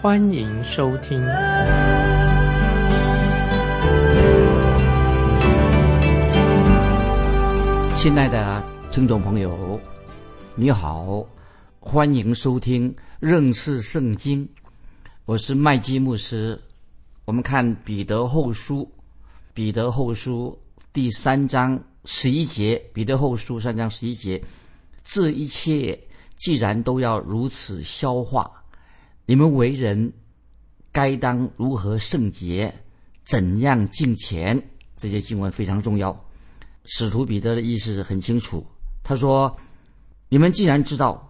欢迎收听。亲爱的听众朋友，你好。欢迎收听认识圣经，我是麦基牧师。我们看彼得后书，彼得后书第三章十一节，彼得后书三章十一节，这一切既然都要如此消化，你们为人该当如何圣洁，怎样敬虔？这些经文非常重要。使徒彼得的意思很清楚，他说：“你们既然知道。”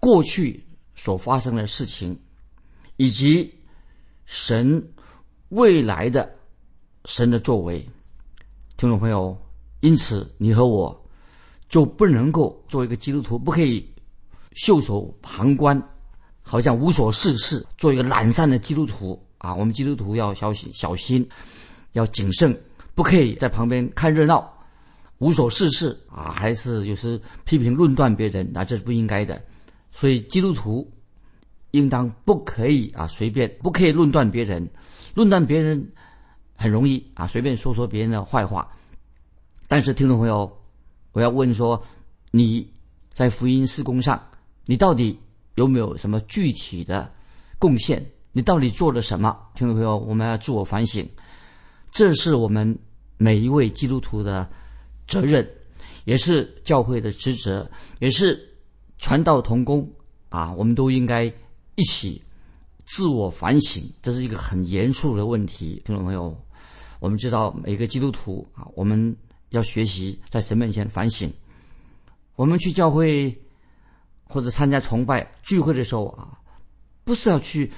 过去所发生的事情，以及神未来的神的作为，听众朋友，因此你和我就不能够做一个基督徒，不可以袖手旁观，好像无所事事，做一个懒散的基督徒啊！我们基督徒要小心、小心，要谨慎，不可以在旁边看热闹，无所事事啊！还是有时批评论断别人，那这是不应该的。所以基督徒应当不可以啊随便，不可以论断别人，论断别人很容易啊随便说说别人的坏话。但是听众朋友，我要问说，你在福音施工上，你到底有没有什么具体的贡献？你到底做了什么？听众朋友，我们要自我反省，这是我们每一位基督徒的责任，也是教会的职责，也是。传道同工啊，我们都应该一起自我反省，这是一个很严肃的问题，听众朋友。我们知道每个基督徒啊，我们要学习在神面前反省。我们去教会或者参加崇拜聚会的时候啊，不是要去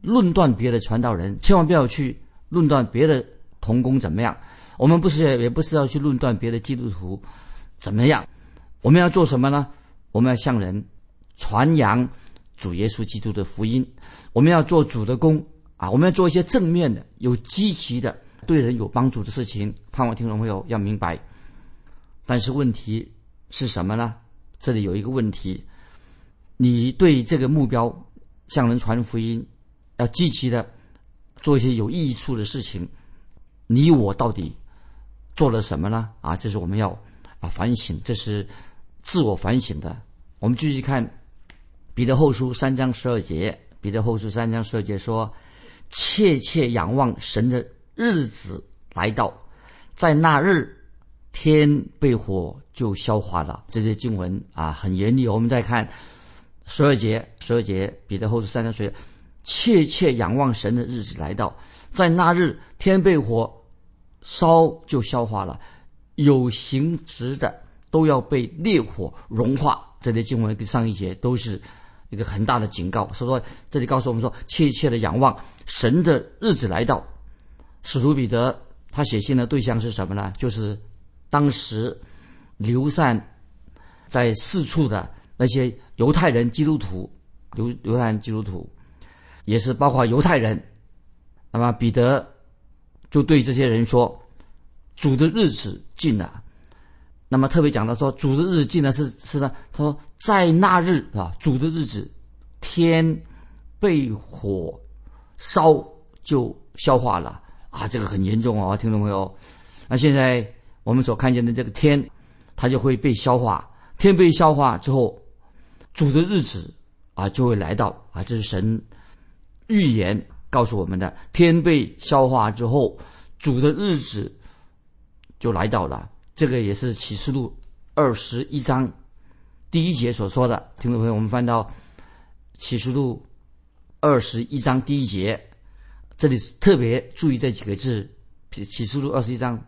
论断别的传道人，千万不要去论断别的同工怎么样。我们不是也不是要去论断别的基督徒怎么样。我们要做什么呢？我们要向人传扬主耶稣基督的福音，我们要做主的工啊！我们要做一些正面的、有积极的、对人有帮助的事情。盼望听众朋友要明白。但是问题是什么呢？这里有一个问题：你对这个目标向人传福音，要积极的做一些有益处的事情，你我到底做了什么呢？啊，这是我们要啊反省。这是。自我反省的，我们继续看《彼得后书》三章十二节。《彼得后书》三章十二节说：“切切仰望神的日子来到，在那日，天被火就消化了。”这些经文啊，很严厉。我们再看十二节，十二节，《彼得后书》三章十二节：“切切仰望神的日子来到，在那日，天被火烧就消化了。有形质的。”都要被烈火融化。这些经文跟上一节都是一个很大的警告。所以说，这里告诉我们说，切切的仰望神的日子来到。使徒彼得他写信的对象是什么呢？就是当时流散在四处的那些犹太人基督徒，犹犹太人基督徒，也是包括犹太人。那么彼得就对这些人说：“主的日子近了。”那么特别讲到说，主的日子近了是是呢。他说，在那日啊，主的日子，天被火烧就消化了啊，这个很严重哦，听众朋友。那现在我们所看见的这个天，它就会被消化。天被消化之后，主的日子啊就会来到啊，这是神预言告诉我们的。天被消化之后，主的日子就来到了。这个也是启示录二十一章第一节所说的，听众朋友，我们翻到启示录二十一章第一节，这里特别注意这几个字。启示录二十一章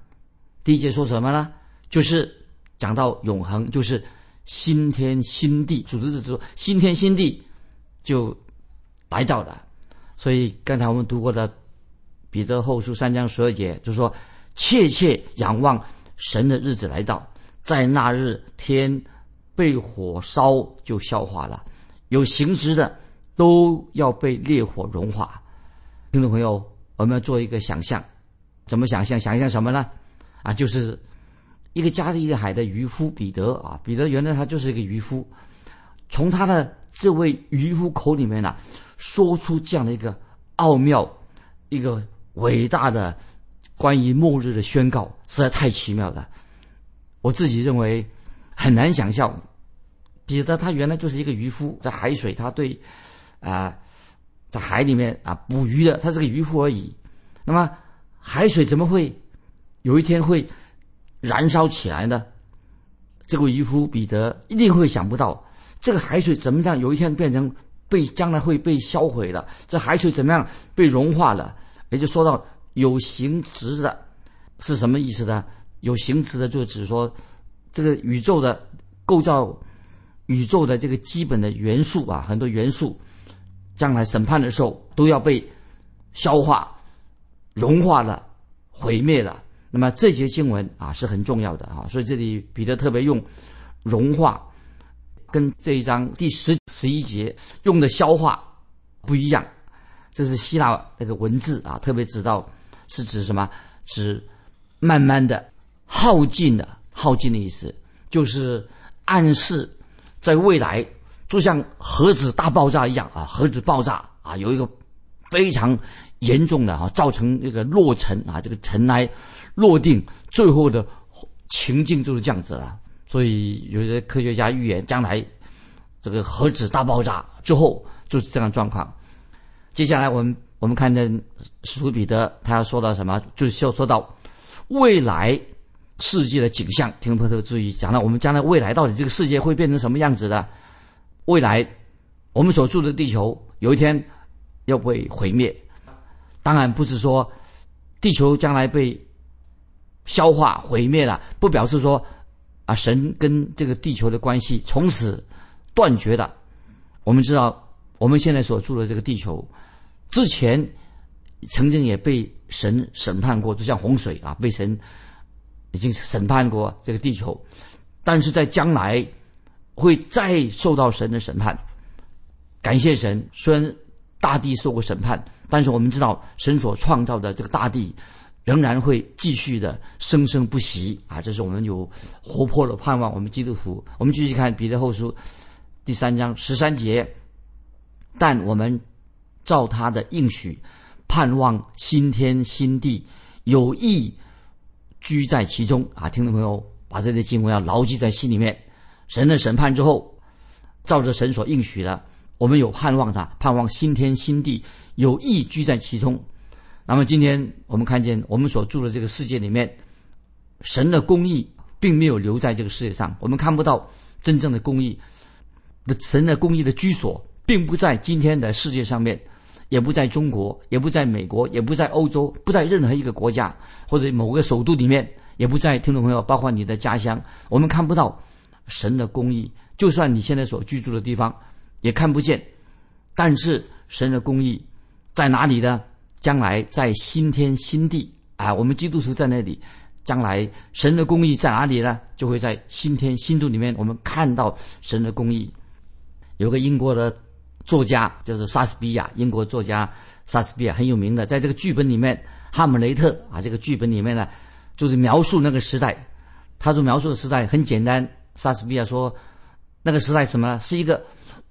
第一节说什么呢？就是讲到永恒，就是新天新地。主的是说新天新地就来到了。所以刚才我们读过的彼得后书三章十二节，就说切切仰望神的日子来到，在那日天被火烧就消化了，有形质的都要被烈火融化。听众朋友，我们要做一个想象，怎么想象？想象什么呢？啊，就是一个加利利海的渔夫彼得啊，彼得原来他就是一个渔夫，从他的这位渔夫口里面呢，说出这样的一个奥妙、一个伟大的关于末日的宣告，实在太奇妙了。我自己认为很难想象，彼得他原来就是一个渔夫，在海水，他对啊，在海里面啊捕鱼的，他是个渔夫而已。那么海水怎么会？有一天会燃烧起来呢？这个渔夫彼得一定会想不到，这个海水怎么样？有一天变成被将来会被销毁的。这海水怎么样被融化了？也就说到有形质的，是什么意思呢？有形质的，就指说这个宇宙的构造，宇宙的这个基本的元素啊，很多元素，将来审判的时候都要被消化、融化了、毁灭了。那么这节经文啊是很重要的啊，所以这里彼得特别用融化，跟这一章第十十一节用的消化不一样。这是希腊那个文字啊，特别指到是指什么？指慢慢的耗尽的，耗尽的意思就是暗示在未来就像核子大爆炸一样啊，核子爆炸啊有一个非常严重的啊，造成这个落尘啊，这个尘埃。落定，最后的情境就是这样子了。所以有些科学家预言，将来这个核子大爆炸之后就是这样状况。接下来我们我们看见史徒彼得他要说到什么，就是要说到未来世界的景象。听众朋友注意，讲到我们将来未来到底这个世界会变成什么样子的？未来我们所住的地球有一天要被毁灭，当然不是说地球将来被。消化毁灭了，不表示说啊，神跟这个地球的关系从此断绝了。我们知道，我们现在所住的这个地球，之前曾经也被神审判过，就像洪水啊，被神已经审判过这个地球，但是在将来会再受到神的审判。感谢神，虽然大地受过审判，但是我们知道神所创造的这个大地。仍然会继续的生生不息啊！这是我们有活泼的盼望。我们基督徒，我们继续看彼得后书第三章十三节。但我们照他的应许，盼望新天新地，有意居在其中啊！听众朋友，把这些经文要牢记在心里面。神的审判之后，照着神所应许的，我们有盼望他，盼望新天新地，有意居在其中。那么今天我们看见，我们所住的这个世界里面，神的公义并没有留在这个世界上，我们看不到真正的公义。的神的公义的居所，并不在今天的世界上面，也不在中国，也不在美国，也不在欧洲，不在任何一个国家或者某个首都里面，也不在听众朋友，包括你的家乡，我们看不到神的公义。就算你现在所居住的地方，也看不见。但是神的公义在哪里呢？将来在新天新地啊，我们基督徒在那里，将来神的公义在哪里呢？就会在新天新地里面，我们看到神的公义。有个英国的作家就是莎士比亚，英国作家莎士比亚很有名的，在这个剧本里面，《哈姆雷特》啊，这个剧本里面呢，就是描述那个时代。他所描述的时代很简单，莎士比亚说，那个时代什么？是一个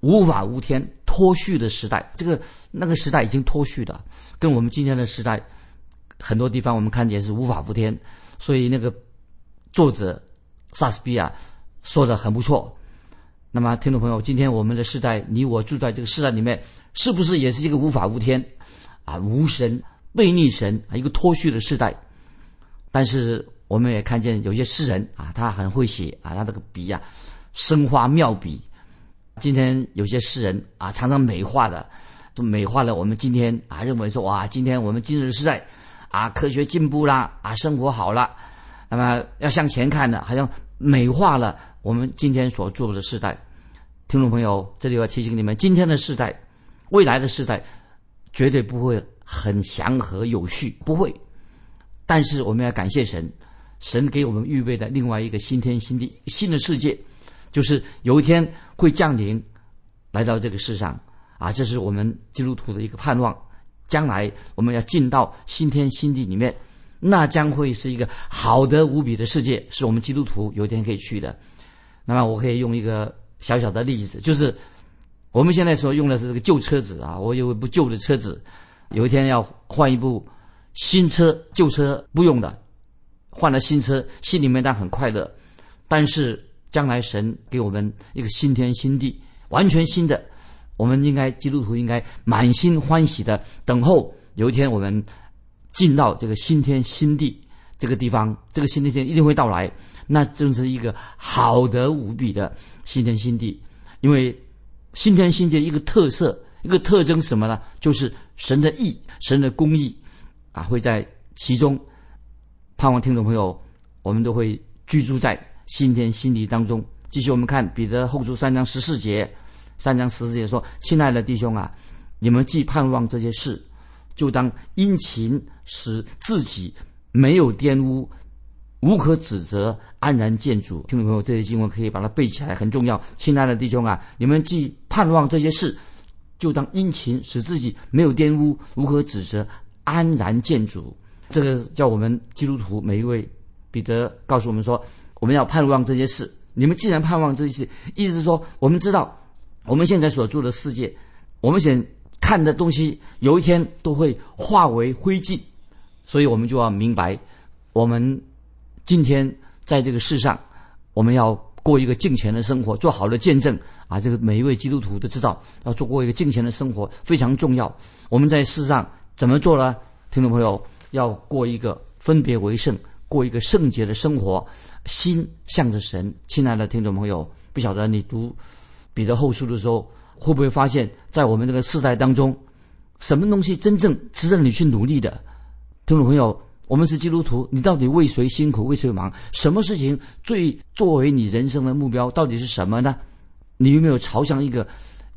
无法无天。脱序的时代，这个那个时代已经脱序了，跟我们今天的时代很多地方我们看见是无法无天，所以那个作者莎士比亚说的很不错。那么，听众朋友，今天我们的时代，你我住在这个时代里面，是不是也是一个无法无天啊、无神、背逆神啊一个脱序的时代？但是我们也看见有些诗人啊，他很会写啊，他这个笔呀，生花妙笔。今天有些诗人啊，常常美化的，都美化了我们今天啊，认为说哇，今天我们今日时代，啊，科学进步啦，啊，生活好了，那么要向前看的，好像美化了我们今天所做的时代。听众朋友，这里要提醒你们，今天的时代，未来的时代，绝对不会很祥和有序，不会。但是我们要感谢神，神给我们预备的另外一个新天新地、新的世界，就是有一天会降临来到这个世上啊！这是我们基督徒的一个盼望。将来我们要进到新天新地里面，那将会是一个好的无比的世界，是我们基督徒有一天可以去的。那么我可以用一个小小的例子，就是我们现在所用的是这个旧车子啊，我有一部旧的车子，有一天要换一部新车，旧车不用的，换了新车，心里面当然很快乐。但是将来神给我们一个新天新地，完全新的。我们应该基督徒应该满心欢喜的等候有一天我们进到这个新天新地这个地方，这个新天新地一定会到来，那正是一个好的无比的新天新地。因为新天新地一个特色一个特征什么呢？就是神的义、神的公义啊会在其中。盼望听众朋友，我们都会居住在新天新地当中。继续我们看彼得后书三章十四节。三章十四节说：“亲爱的弟兄啊，你们既盼望这些事，就当殷勤，使自己没有玷污，无可指责，安然见主。”听众朋友，这些经文可以把它背起来，很重要。亲爱的弟兄啊，你们既盼望这些事，就当殷勤，使自己没有玷污，无可指责，安然见主。这个叫我们基督徒每一位，彼得告诉我们说，我们要盼望这些事。你们既然盼望这些事，意思是说，我们知道。我们现在所住的世界，我们想看的东西，有一天都会化为灰烬，所以我们就要明白，我们今天在这个世上，我们要过一个敬虔的生活，做好的见证啊！这个每一位基督徒都知道，要做过一个敬虔的生活非常重要。我们在世上怎么做呢？听众朋友，要过一个分别为圣，过一个圣洁的生活，心向着神。亲爱的听众朋友，不晓得你读。彼得后书的时候，会不会发现，在我们这个世代当中，什么东西真正值得你去努力的？听众朋友，我们是基督徒，你到底为谁辛苦，为谁忙？什么事情最作为你人生的目标，到底是什么呢？你有没有朝向一个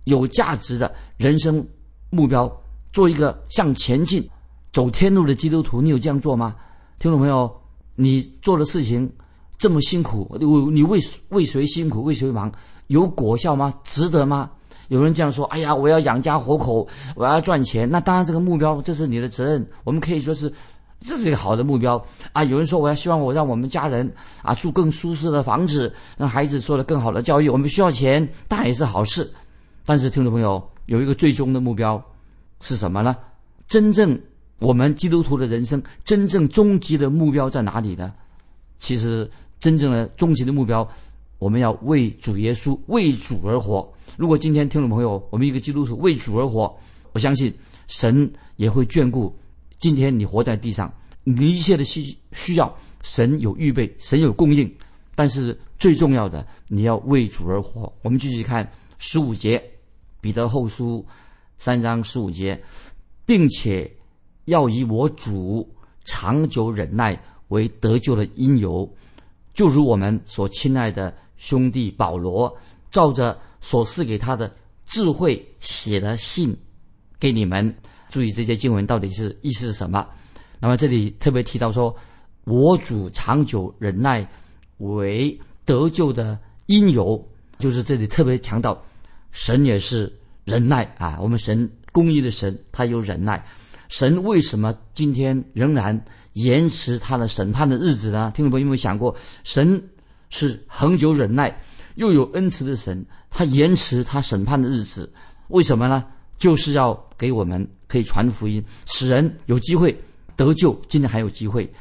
有价值的人生目标，做一个向前进、走天路的基督徒？你有这样做吗？听众朋友，你做的事情这么辛苦，你你为为谁辛苦，为谁忙？有果效吗？值得吗？有人这样说：“哎呀，我要养家活口，我要赚钱。”那当然，这个目标这是你的责任。我们可以说是，这是一个好的目标啊。有人说：“我要希望我让我们家人啊住更舒适的房子，让孩子受了更好的教育。”我们需要钱，当然也是好事。但是，听众朋友，有一个最终的目标是什么呢？真正我们基督徒的人生，真正终极的目标在哪里呢？其实，真正的终极的目标。我们要为主耶稣为主而活。如果今天听众朋友，我们一个基督徒为主而活，我相信神也会眷顾。今天你活在地上，你一切的需需要，神有预备，神有供应。但是最重要的，你要为主而活。我们继续看十五节，彼得后书三章十五节，并且要以我主长久忍耐为得救的因由，就如我们所亲爱的。兄弟保罗照着所赐给他的智慧写的信给你们，注意这些经文到底是意思是什么？那么这里特别提到说，我主长久忍耐为得救的因由，就是这里特别强调，神也是忍耐啊。我们神公义的神，他有忍耐。神为什么今天仍然延迟他的审判的日子呢？听众朋友有没有想过，神？是恒久忍耐，又有恩慈的神，他延迟他审判的日子，为什么呢？就是要给我们可以传福音，使人有机会得救。今天还有机会，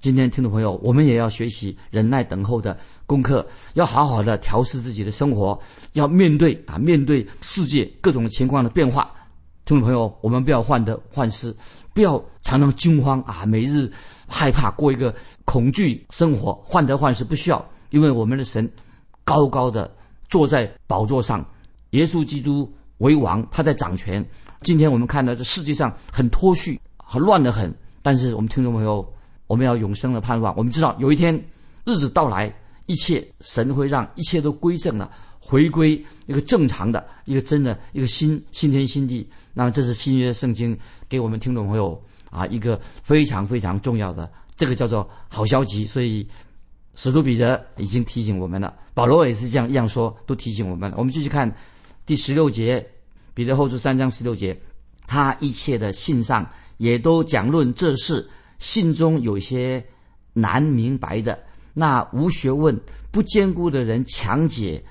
今天听众朋友，我们也要学习忍耐等候的功课，要好好的调试自己的生活，要面对啊，面对世界各种情况的变化。听众朋友，我们不要患得患失，不要常常惊慌啊，每日害怕过一个恐惧生活，患得患失不需要。因为我们的神高高的坐在宝座上，耶稣基督为王，他在掌权。今天我们看到这世界上很脱序，很乱得很。但是我们听众朋友，我们要永生的盼望。我们知道有一天日子到来，一切神会让一切都归正了，回归一个正常的一个真的一个新新天新地。那么这是新约圣经给我们听众朋友啊一个非常非常重要的这个叫做好消息。所以使徒彼得已经提醒我们了，保罗也是这样一样说，都提醒我们。我们继续看第十六节，彼得后书三章十六节，他一切的信上也都讲论这事，信中有些难明白的。那无学问、不坚固的人强解，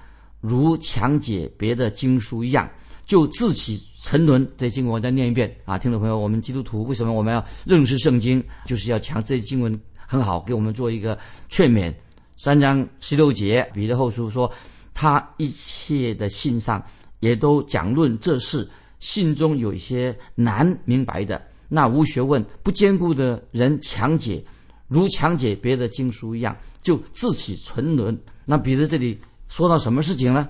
如强解别的经书一样，就自起沉沦。这经文我再念一遍啊，听众朋友，我们基督徒为什么我们要认识圣经？就是要强这经文很好，给我们做一个劝勉。三章十六节，彼得后书说，他一切的信上也都讲论这事，信中有一些难明白的，那无学问、不坚固的人强解。如强解别的经书一样，就自起沉沦。那彼得这里说到什么事情呢？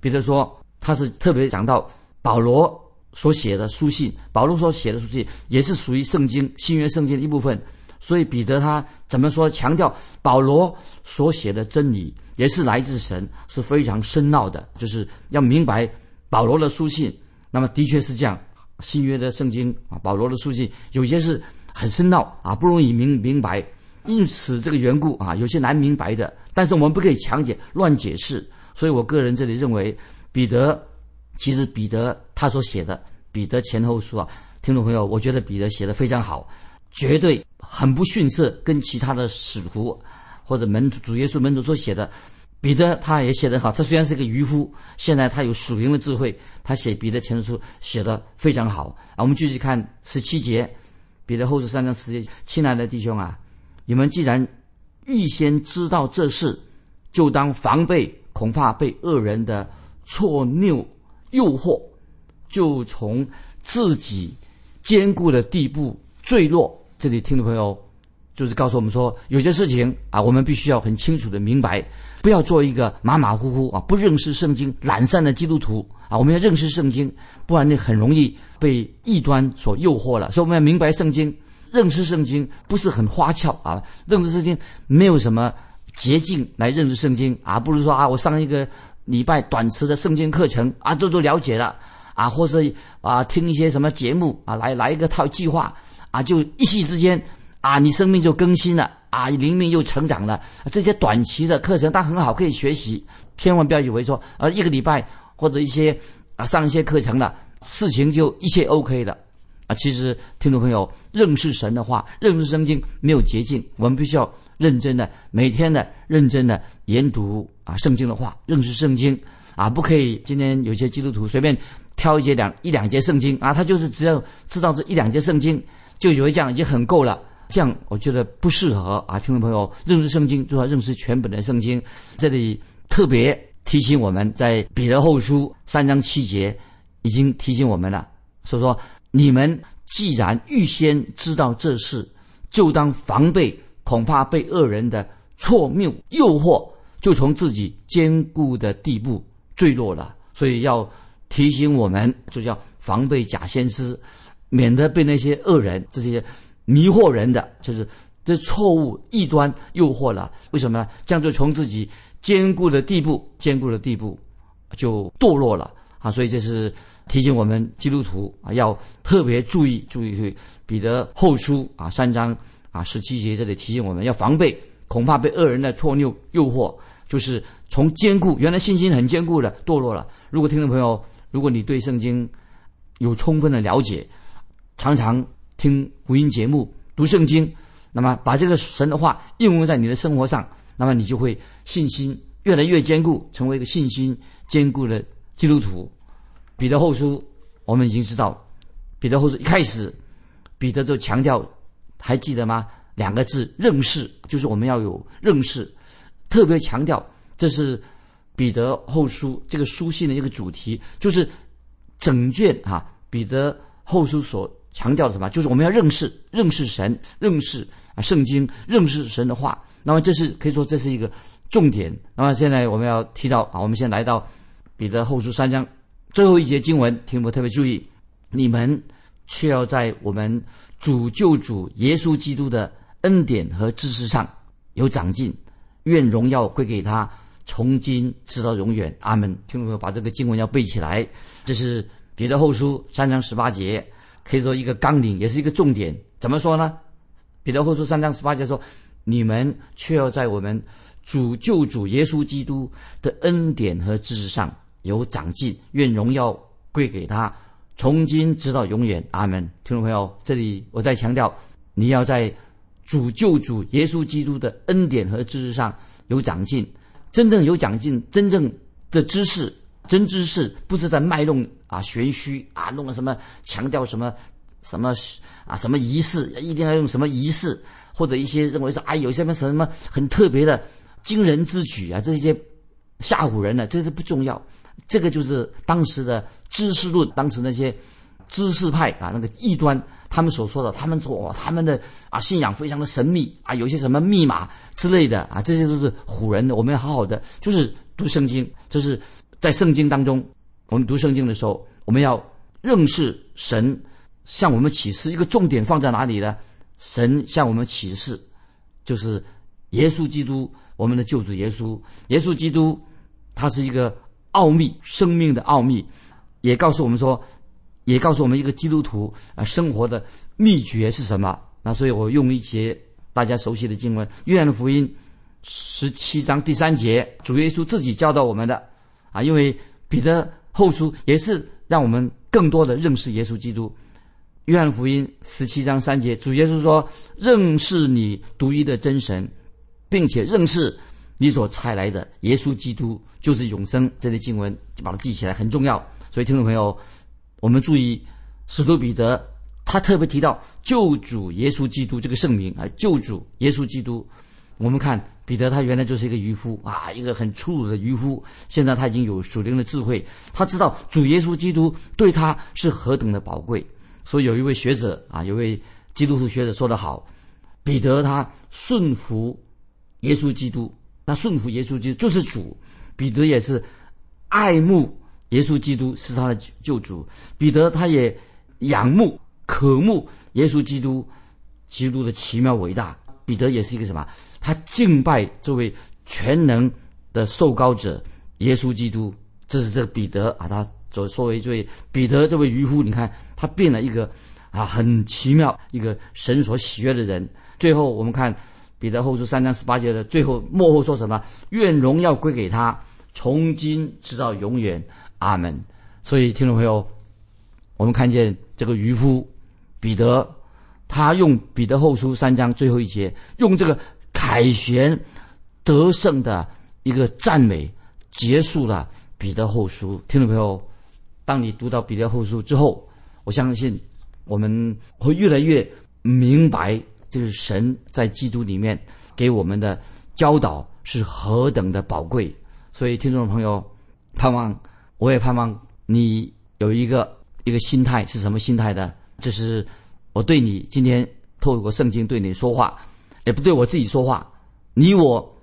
彼得说他是特别讲到保罗所写的书信，保罗所写的书信也是属于圣经新约圣经的一部分。所以彼得他怎么说？强调保罗所写的真理也是来自神，是非常深奥的，就是要明白保罗的书信。那么的确是这样，新约的圣经啊，保罗的书信有些是很深奥啊，不容易明明白。因此，这个缘故啊，有些难明白的，但是我们不可以强解、乱解释。所以我个人这里认为，彼得其实彼得他所写的《彼得前后书》啊，听众朋友，我觉得彼得写的非常好，绝对很不逊色跟其他的使徒或者门徒、主耶稣门徒所写的。彼得他也写得好，他虽然是个渔夫，现在他有属灵的智慧，他写《彼得前书》写的非常好啊。我们继续看十七节，《彼得后书》三章十节，亲爱的弟兄啊。你们既然预先知道这事，就当防备，恐怕被恶人的错谬诱惑，就从自己坚固的地步坠落。这里听众朋友就是告诉我们说，有些事情啊，我们必须要很清楚的明白，不要做一个马马虎虎啊、不认识圣经、懒散的基督徒啊。我们要认识圣经，不然你很容易被异端所诱惑了。所以我们要明白圣经。认识圣经不是很花俏啊，认识圣经没有什么捷径来认识圣经啊，不如说啊，我上一个礼拜短时的圣经课程啊，都都了解了啊，或是啊听一些什么节目啊，来来一个套计划啊，就一夕之间啊，你生命就更新了啊，灵命又成长了。这些短期的课程，但很好，可以学习。千万不要以为说啊，一个礼拜或者一些啊上一些课程了，事情就一切 OK 的。啊，其实听众朋友认识神的话，认识圣经没有捷径，我们必须要认真的、每天的认真的研读啊圣经的话，认识圣经啊，不可以今天有些基督徒随便挑一节两一两节圣经啊，他就是只要知道这一两节圣经，就以为这样已经很够了，这样我觉得不适合啊。听众朋友认识圣经就要认识全本的圣经，这里特别提醒我们在彼得后书三章七节已经提醒我们了，所以说。你们既然预先知道这事，就当防备，恐怕被恶人的错谬诱惑，就从自己坚固的地步坠落了。所以要提醒我们，就叫防备假先知，免得被那些恶人、这些迷惑人的，就是这错误异端诱惑了。为什么呢？这样就从自己坚固的地步、坚固的地步就堕落了啊！所以这是。提醒我们基督徒啊，要特别注意注意去。彼得后书啊，三章啊十七节这里提醒我们要防备，恐怕被恶人的错谬诱惑，就是从坚固原来信心很坚固的堕落了。如果听众朋友，如果你对圣经有充分的了解，常常听福音节目、读圣经，那么把这个神的话应用在你的生活上，那么你就会信心越来越坚固，成为一个信心坚固的基督徒。彼得后书，我们已经知道，彼得后书一开始，彼得就强调，还记得吗？两个字认识，就是我们要有认识，特别强调，这是彼得后书这个书信的一个主题，就是整卷哈，彼得后书所强调的什么？就是我们要认识，认识神，认识啊圣经，认识神的话。那么这是可以说这是一个重点。那么现在我们要提到啊，我们先来到彼得后书三章。最后一节经文，听我特别注意，你们却要在我们主救主耶稣基督的恩典和知识上有长进，愿荣耀归给他，从今直到永远。阿门。听众朋友，把这个经文要背起来。这是彼得后书三章十八节，可以说一个纲领，也是一个重点。怎么说呢？彼得后书三章十八节说：“你们却要在我们主救主耶稣基督的恩典和知识上有长进，愿荣耀归给他，从今直到永远。”阿门。听众朋友，这里我再强调，你要在。主救主耶稣基督的恩典和知识上有长进，真正有长进，真正的知识，真知识不是在卖弄啊玄虚啊，弄个什么强调什么什么啊什么仪式，一定要用什么仪式，或者一些认为说啊有些什么什么很特别的惊人之举啊，这些吓唬人的，这是不重要。这个就是当时的知识论，当时那些知识派啊那个异端。他们所说的，他们说他们的啊信仰非常的神秘啊，有些什么密码之类的啊，这些都是唬人的。我们要好好的，就是读圣经，就是在圣经当中，我们读圣经的时候，我们要认识神向我们启示。一个重点放在哪里呢？神向我们启示，就是耶稣基督，我们的救主耶稣。耶稣基督，他是一个奥秘，生命的奥秘，也告诉我们说。也告诉我们一个基督徒啊生活的秘诀是什么？那所以我用一节大家熟悉的经文《约翰福音》十七章第三节，主耶稣自己教导我们的啊，因为彼得后书也是让我们更多的认识耶稣基督。《约翰福音》十七章三节，主耶稣说：“认识你独一的真神，并且认识你所差来的耶稣基督，就是永生。”这类经文就把它记起来，很重要。所以听众朋友。我们注意，使徒彼得他特别提到救主耶稣基督这个圣名啊，救主耶稣基督。我们看彼得，他原来就是一个渔夫啊，一个很粗鲁的渔夫。现在他已经有属灵的智慧，他知道主耶稣基督对他是何等的宝贵。所以有一位学者啊，有位基督徒学者说得好：彼得他顺服耶稣基督，他顺服耶稣基督就是主。彼得也是爱慕。耶稣基督是他的救主，彼得他也仰慕、渴慕耶稣基督，基督的奇妙伟大。彼得也是一个什么？他敬拜这位全能的受膏者耶稣基督。这是这个彼得啊，他所作为这位彼得这位渔夫，你看他变了一个啊，很奇妙一个神所喜悦的人。最后我们看彼得后书三章十八节的最后幕后说什么？愿荣耀归给他，从今直到永远。阿门。所以，听众朋友，我们看见这个渔夫彼得，他用彼得后书三章最后一节，用这个凯旋得胜的一个赞美，结束了彼得后书。听众朋友，当你读到彼得后书之后，我相信我们会越来越明白，就是神在基督里面给我们的教导是何等的宝贵。所以，听众朋友，盼望。我也盼望你有一个一个心态是什么心态的？这是我对你今天透过圣经对你说话，也不对我自己说话。你我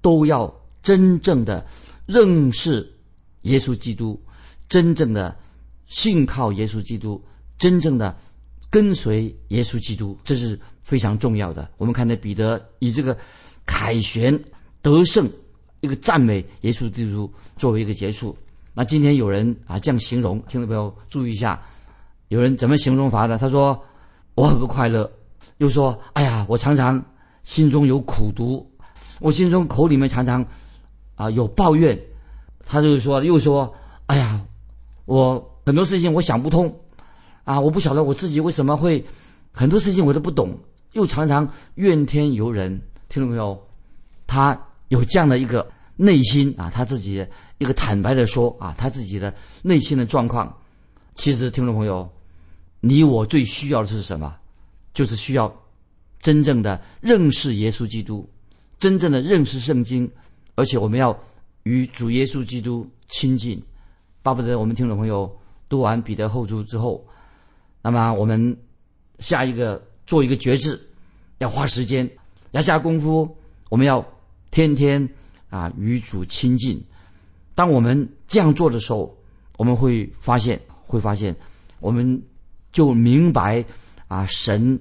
都要真正的认识耶稣基督，真正的信靠耶稣基督，真正的跟随耶稣基督，这是非常重要的。我们看到彼得以这个凯旋得胜一个赞美耶稣基督作为一个结束。那今天有人啊这样形容，听众朋友注意一下，有人怎么形容法的？他说我很不快乐，又说哎呀，我常常心中有苦毒，我心中口里面常常啊有抱怨。他就是说，又说哎呀，我很多事情我想不通啊，我不晓得我自己为什么会很多事情我都不懂，又常常怨天尤人。听众朋友，他有这样的一个内心啊，他自己。一个坦白的说啊，他自己的内心的状况，其实听众朋友，你我最需要的是什么？就是需要真正的认识耶稣基督，真正的认识圣经，而且我们要与主耶稣基督亲近。巴不得我们听众朋友读完彼得后书之后，那么我们下一个做一个决志，要花时间，要下功夫，我们要天天啊与主亲近。当我们这样做的时候，我们会发现，会发现，我们就明白啊，神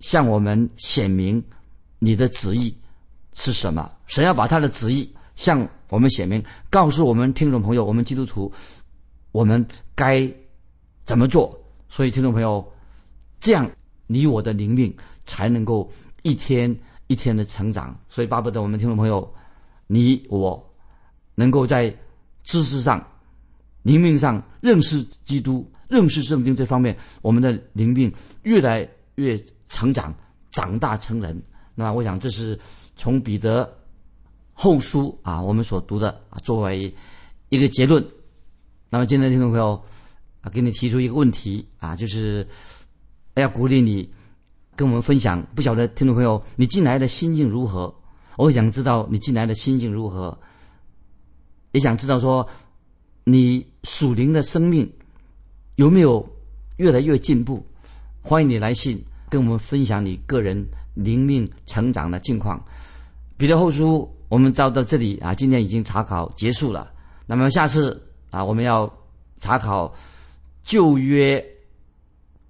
向我们显明你的旨意，是什么？神要把他的旨意向我们显明，告诉我们听众朋友，我们基督徒，我们该怎么做？所以，听众朋友，这样你我的灵命才能够一天一天的成长。所以，巴不得我们听众朋友，你我能够在知识上、灵命上认识基督、认识圣经这方面，我们的灵命越来越成长、长大成人。那我想，这是从彼得后书啊，我们所读的啊，作为一个结论。那么，今天听众朋友。啊，给你提出一个问题啊，就是要鼓励你跟我们分享。不晓得听众朋友，你进来的心境如何？我想知道你进来的心境如何，也想知道说你属灵的生命有没有越来越进步。欢迎你来信跟我们分享你个人灵命成长的近况。彼得后书我们到到这里啊，今天已经查考结束了。那么下次啊，我们要查考。旧约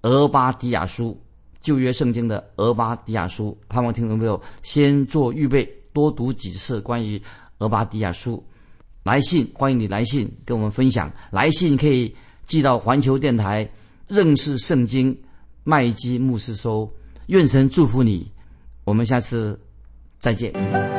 俄巴底亚书，旧约圣经的俄巴底亚书，盼望听众朋友先做预备，多读几次关于俄巴底亚书。来信，欢迎你来信跟我们分享。来信可以寄到环球电台认识圣经麦基牧师收。愿神祝福你，我们下次再见。